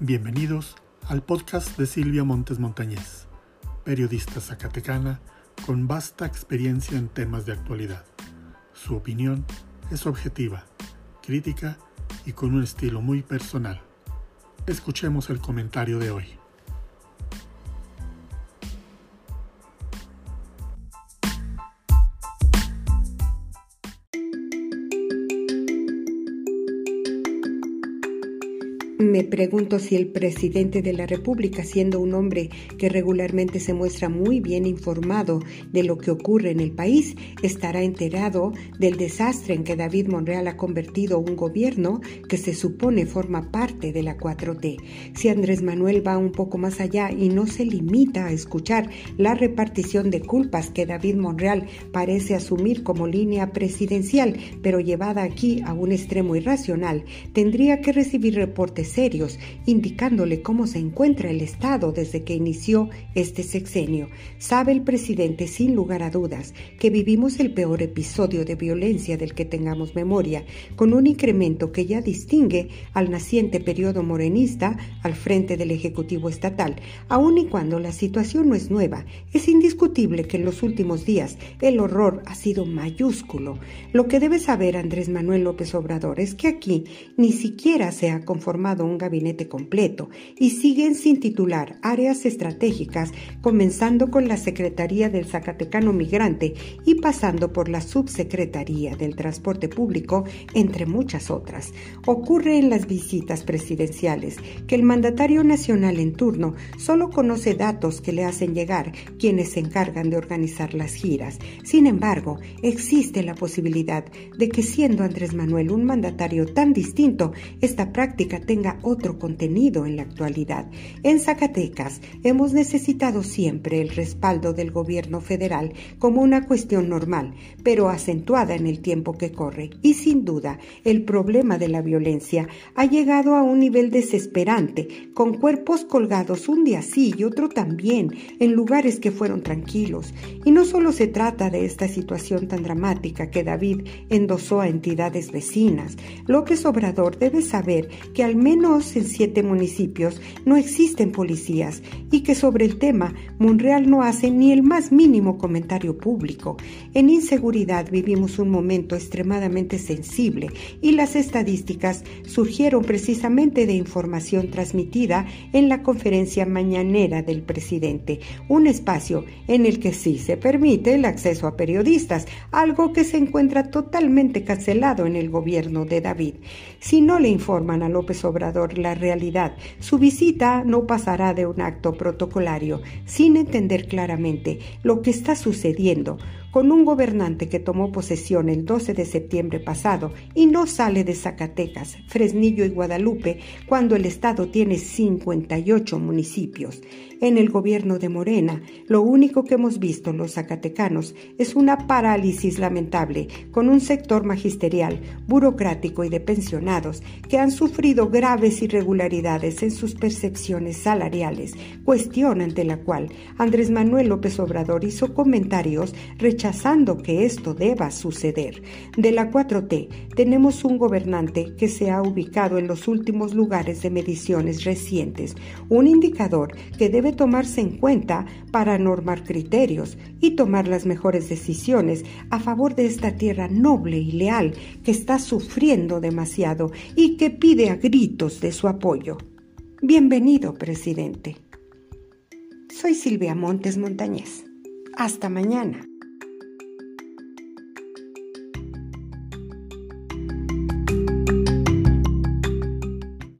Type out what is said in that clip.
Bienvenidos al podcast de Silvia Montes Montañez, periodista zacatecana con vasta experiencia en temas de actualidad. Su opinión es objetiva, crítica y con un estilo muy personal. Escuchemos el comentario de hoy. Me pregunto si el presidente de la República, siendo un hombre que regularmente se muestra muy bien informado de lo que ocurre en el país, estará enterado del desastre en que David Monreal ha convertido un gobierno que se supone forma parte de la 4T. Si Andrés Manuel va un poco más allá y no se limita a escuchar la repartición de culpas que David Monreal parece asumir como línea presidencial, pero llevada aquí a un extremo irracional, tendría que recibir reportes serios, indicándole cómo se encuentra el Estado desde que inició este sexenio. Sabe el presidente, sin lugar a dudas, que vivimos el peor episodio de violencia del que tengamos memoria, con un incremento que ya distingue al naciente periodo morenista al frente del Ejecutivo Estatal. Aun y cuando la situación no es nueva, es indiscutible que en los últimos días el horror ha sido mayúsculo. Lo que debe saber Andrés Manuel López Obrador es que aquí ni siquiera se ha conformado un gabinete completo y siguen sin titular áreas estratégicas, comenzando con la Secretaría del Zacatecano Migrante y pasando por la Subsecretaría del Transporte Público, entre muchas otras. Ocurre en las visitas presidenciales que el mandatario nacional en turno solo conoce datos que le hacen llegar quienes se encargan de organizar las giras. Sin embargo, existe la posibilidad de que siendo Andrés Manuel un mandatario tan distinto, esta práctica tenga otro contenido en la actualidad. En Zacatecas hemos necesitado siempre el respaldo del gobierno federal como una cuestión normal, pero acentuada en el tiempo que corre. Y sin duda, el problema de la violencia ha llegado a un nivel desesperante, con cuerpos colgados un día sí y otro también, en lugares que fueron tranquilos. Y no solo se trata de esta situación tan dramática que David endosó a entidades vecinas. López Obrador debe saber que al menos menos en siete municipios no existen policías y que sobre el tema Monreal no hace ni el más mínimo comentario público. En inseguridad vivimos un momento extremadamente sensible y las estadísticas surgieron precisamente de información transmitida en la conferencia mañanera del presidente, un espacio en el que sí se permite el acceso a periodistas, algo que se encuentra totalmente cancelado en el gobierno de David. Si no le informan a López La realidad. Su visita no pasará de un acto protocolario, sin entender claramente lo que está sucediendo con un gobernante que tomó posesión el 12 de septiembre pasado y no sale de Zacatecas, Fresnillo y Guadalupe cuando el estado tiene 58 municipios. En el gobierno de Morena, lo único que hemos visto los zacatecanos es una parálisis lamentable con un sector magisterial, burocrático y de pensionados que han sufrido graves irregularidades en sus percepciones salariales, cuestión ante la cual Andrés Manuel López Obrador hizo comentarios rechazando rechazando que esto deba suceder. De la 4T tenemos un gobernante que se ha ubicado en los últimos lugares de mediciones recientes, un indicador que debe tomarse en cuenta para normar criterios y tomar las mejores decisiones a favor de esta tierra noble y leal que está sufriendo demasiado y que pide a gritos de su apoyo. Bienvenido, presidente. Soy Silvia Montes Montañez. Hasta mañana.